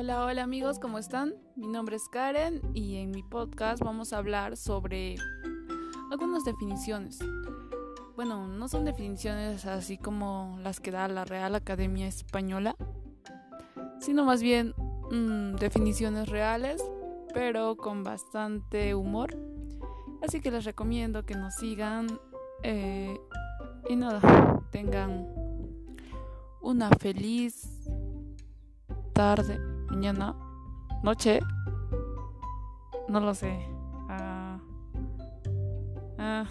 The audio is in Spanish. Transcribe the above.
Hola, hola amigos, ¿cómo están? Mi nombre es Karen y en mi podcast vamos a hablar sobre algunas definiciones. Bueno, no son definiciones así como las que da la Real Academia Española, sino más bien mmm, definiciones reales, pero con bastante humor. Así que les recomiendo que nos sigan eh, y nada, tengan una feliz tarde, mañana, noche, no lo sé. Ah, ah,